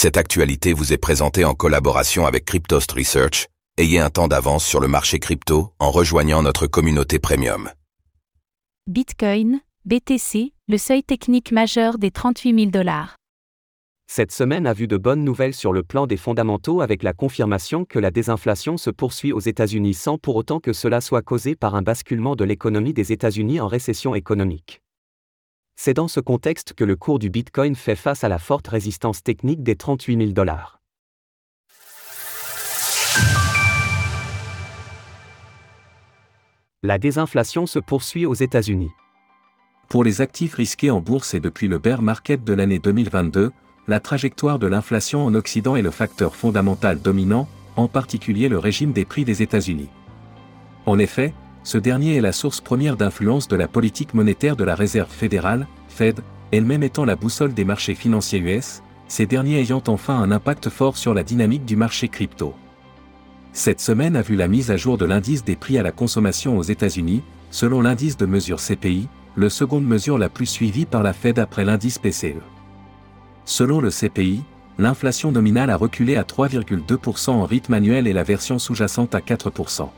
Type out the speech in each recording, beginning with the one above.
Cette actualité vous est présentée en collaboration avec Cryptost Research. Ayez un temps d'avance sur le marché crypto en rejoignant notre communauté premium. Bitcoin, BTC, le seuil technique majeur des 38 000 dollars. Cette semaine a vu de bonnes nouvelles sur le plan des fondamentaux avec la confirmation que la désinflation se poursuit aux États-Unis sans pour autant que cela soit causé par un basculement de l'économie des États-Unis en récession économique. C'est dans ce contexte que le cours du Bitcoin fait face à la forte résistance technique des 38 000 dollars. La désinflation se poursuit aux États-Unis. Pour les actifs risqués en bourse et depuis le bear market de l'année 2022, la trajectoire de l'inflation en Occident est le facteur fondamental dominant, en particulier le régime des prix des États-Unis. En effet, ce dernier est la source première d'influence de la politique monétaire de la Réserve fédérale, Fed, elle-même étant la boussole des marchés financiers US, ces derniers ayant enfin un impact fort sur la dynamique du marché crypto. Cette semaine a vu la mise à jour de l'indice des prix à la consommation aux États-Unis, selon l'indice de mesure CPI, le seconde mesure la plus suivie par la Fed après l'indice PCE. Selon le CPI, l'inflation nominale a reculé à 3,2% en rythme annuel et la version sous-jacente à 4%.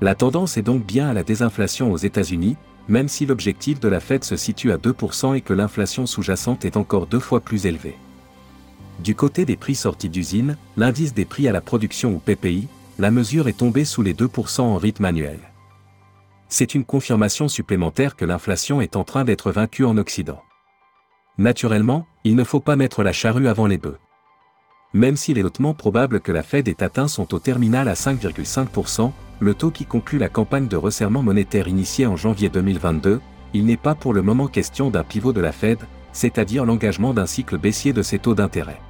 La tendance est donc bien à la désinflation aux États-Unis, même si l'objectif de la Fed se situe à 2% et que l'inflation sous-jacente est encore deux fois plus élevée. Du côté des prix sortis d'usine, l'indice des prix à la production ou PPI, la mesure est tombée sous les 2% en rythme annuel. C'est une confirmation supplémentaire que l'inflation est en train d'être vaincue en Occident. Naturellement, il ne faut pas mettre la charrue avant les bœufs. Même s'il est hautement probable que la Fed ait atteint son taux terminal à 5,5%, le taux qui conclut la campagne de resserrement monétaire initiée en janvier 2022, il n'est pas pour le moment question d'un pivot de la Fed, c'est-à-dire l'engagement d'un cycle baissier de ses taux d'intérêt.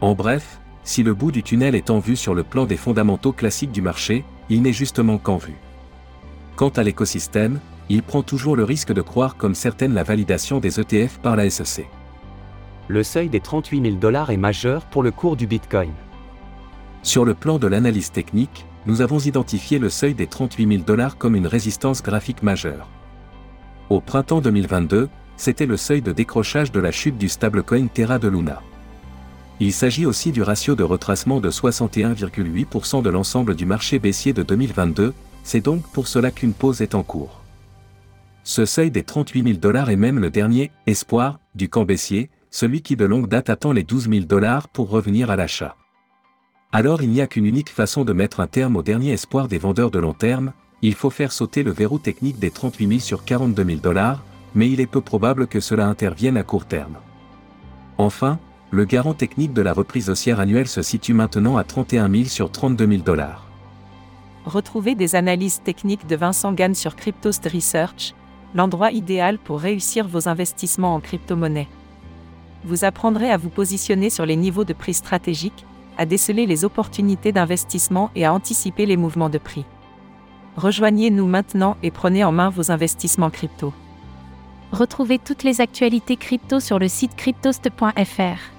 En bref, si le bout du tunnel est en vue sur le plan des fondamentaux classiques du marché, il n'est justement qu'en vue. Quant à l'écosystème, il prend toujours le risque de croire comme certaine la validation des ETF par la SEC. Le seuil des 38 000 dollars est majeur pour le cours du Bitcoin. Sur le plan de l'analyse technique, nous avons identifié le seuil des 38 000 dollars comme une résistance graphique majeure. Au printemps 2022, c'était le seuil de décrochage de la chute du stablecoin Terra de Luna. Il s'agit aussi du ratio de retracement de 61,8% de l'ensemble du marché baissier de 2022, c'est donc pour cela qu'une pause est en cours. Ce seuil des 38 000 dollars est même le dernier espoir du camp baissier, celui qui de longue date attend les 12 000 dollars pour revenir à l'achat. Alors il n'y a qu'une unique façon de mettre un terme au dernier espoir des vendeurs de long terme, il faut faire sauter le verrou technique des 38 000 sur 42 000 dollars, mais il est peu probable que cela intervienne à court terme. Enfin, le garant technique de la reprise haussière annuelle se situe maintenant à 31 000 sur 32 000 dollars. Retrouvez des analyses techniques de Vincent Gann sur Cryptost Research, l'endroit idéal pour réussir vos investissements en crypto-monnaie. Vous apprendrez à vous positionner sur les niveaux de prix stratégiques, à déceler les opportunités d'investissement et à anticiper les mouvements de prix. Rejoignez-nous maintenant et prenez en main vos investissements crypto. Retrouvez toutes les actualités crypto sur le site cryptost.fr.